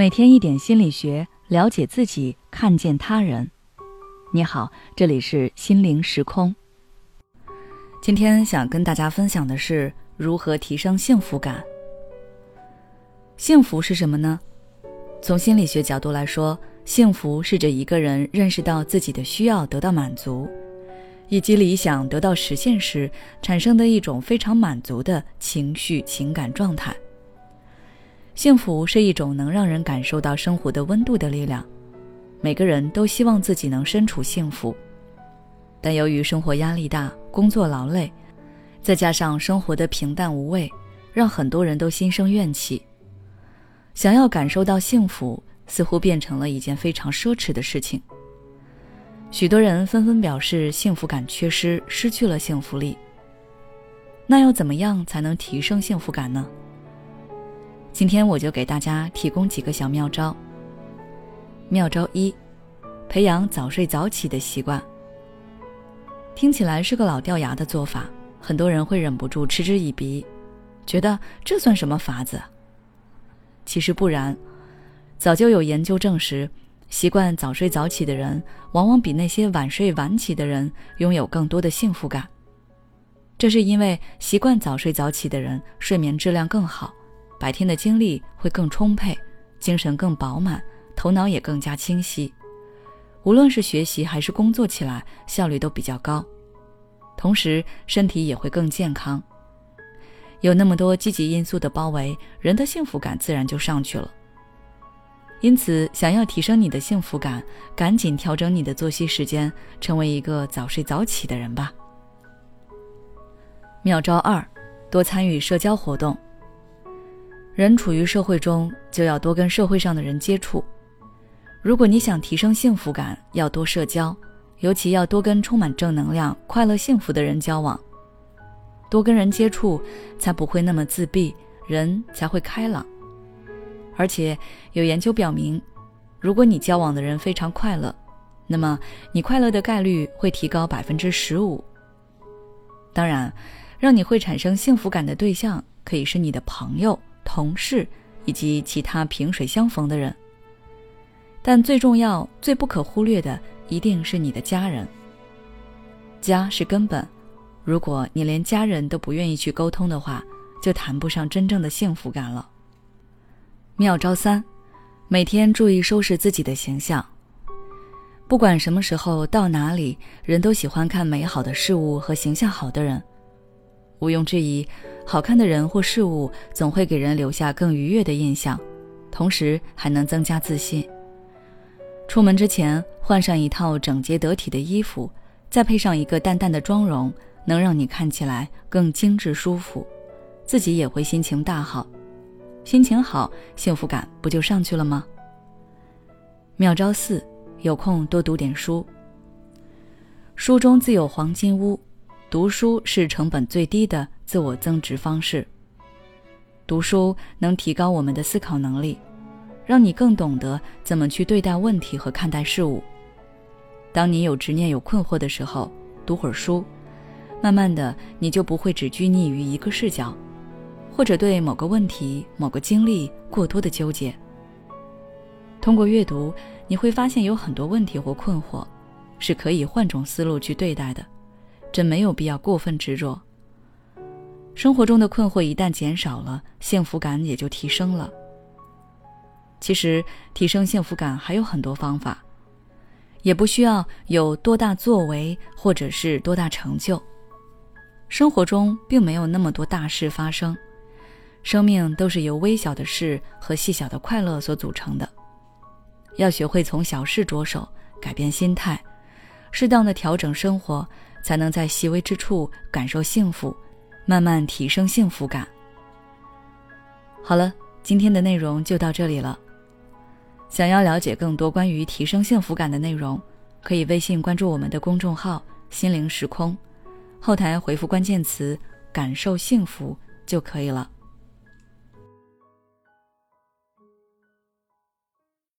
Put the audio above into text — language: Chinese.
每天一点心理学，了解自己，看见他人。你好，这里是心灵时空。今天想跟大家分享的是如何提升幸福感。幸福是什么呢？从心理学角度来说，幸福是指一个人认识到自己的需要得到满足，以及理想得到实现时产生的一种非常满足的情绪情感状态。幸福是一种能让人感受到生活的温度的力量，每个人都希望自己能身处幸福，但由于生活压力大、工作劳累，再加上生活的平淡无味，让很多人都心生怨气。想要感受到幸福，似乎变成了一件非常奢侈的事情。许多人纷纷表示幸福感缺失，失去了幸福力。那要怎么样才能提升幸福感呢？今天我就给大家提供几个小妙招。妙招一，培养早睡早起的习惯。听起来是个老掉牙的做法，很多人会忍不住嗤之以鼻，觉得这算什么法子？其实不然，早就有研究证实，习惯早睡早起的人，往往比那些晚睡晚起的人拥有更多的幸福感。这是因为习惯早睡早起的人，睡眠质量更好。白天的精力会更充沛，精神更饱满，头脑也更加清晰。无论是学习还是工作起来，效率都比较高，同时身体也会更健康。有那么多积极因素的包围，人的幸福感自然就上去了。因此，想要提升你的幸福感，赶紧调整你的作息时间，成为一个早睡早起的人吧。妙招二：多参与社交活动。人处于社会中，就要多跟社会上的人接触。如果你想提升幸福感，要多社交，尤其要多跟充满正能量、快乐、幸福的人交往。多跟人接触，才不会那么自闭，人才会开朗。而且有研究表明，如果你交往的人非常快乐，那么你快乐的概率会提高百分之十五。当然，让你会产生幸福感的对象，可以是你的朋友。同事以及其他萍水相逢的人，但最重要、最不可忽略的一定是你的家人。家是根本，如果你连家人都不愿意去沟通的话，就谈不上真正的幸福感了。妙招三：每天注意收拾自己的形象。不管什么时候到哪里，人都喜欢看美好的事物和形象好的人。毋庸置疑，好看的人或事物总会给人留下更愉悦的印象，同时还能增加自信。出门之前换上一套整洁得体的衣服，再配上一个淡淡的妆容，能让你看起来更精致舒服，自己也会心情大好。心情好，幸福感不就上去了吗？妙招四：有空多读点书。书中自有黄金屋。读书是成本最低的自我增值方式。读书能提高我们的思考能力，让你更懂得怎么去对待问题和看待事物。当你有执念、有困惑的时候，读会儿书，慢慢的你就不会只拘泥于一个视角，或者对某个问题、某个经历过多的纠结。通过阅读，你会发现有很多问题或困惑，是可以换种思路去对待的。真没有必要过分执着。生活中的困惑一旦减少了，幸福感也就提升了。其实提升幸福感还有很多方法，也不需要有多大作为或者是多大成就。生活中并没有那么多大事发生，生命都是由微小的事和细小的快乐所组成的。要学会从小事着手，改变心态，适当的调整生活。才能在细微之处感受幸福，慢慢提升幸福感。好了，今天的内容就到这里了。想要了解更多关于提升幸福感的内容，可以微信关注我们的公众号“心灵时空”，后台回复关键词“感受幸福”就可以了。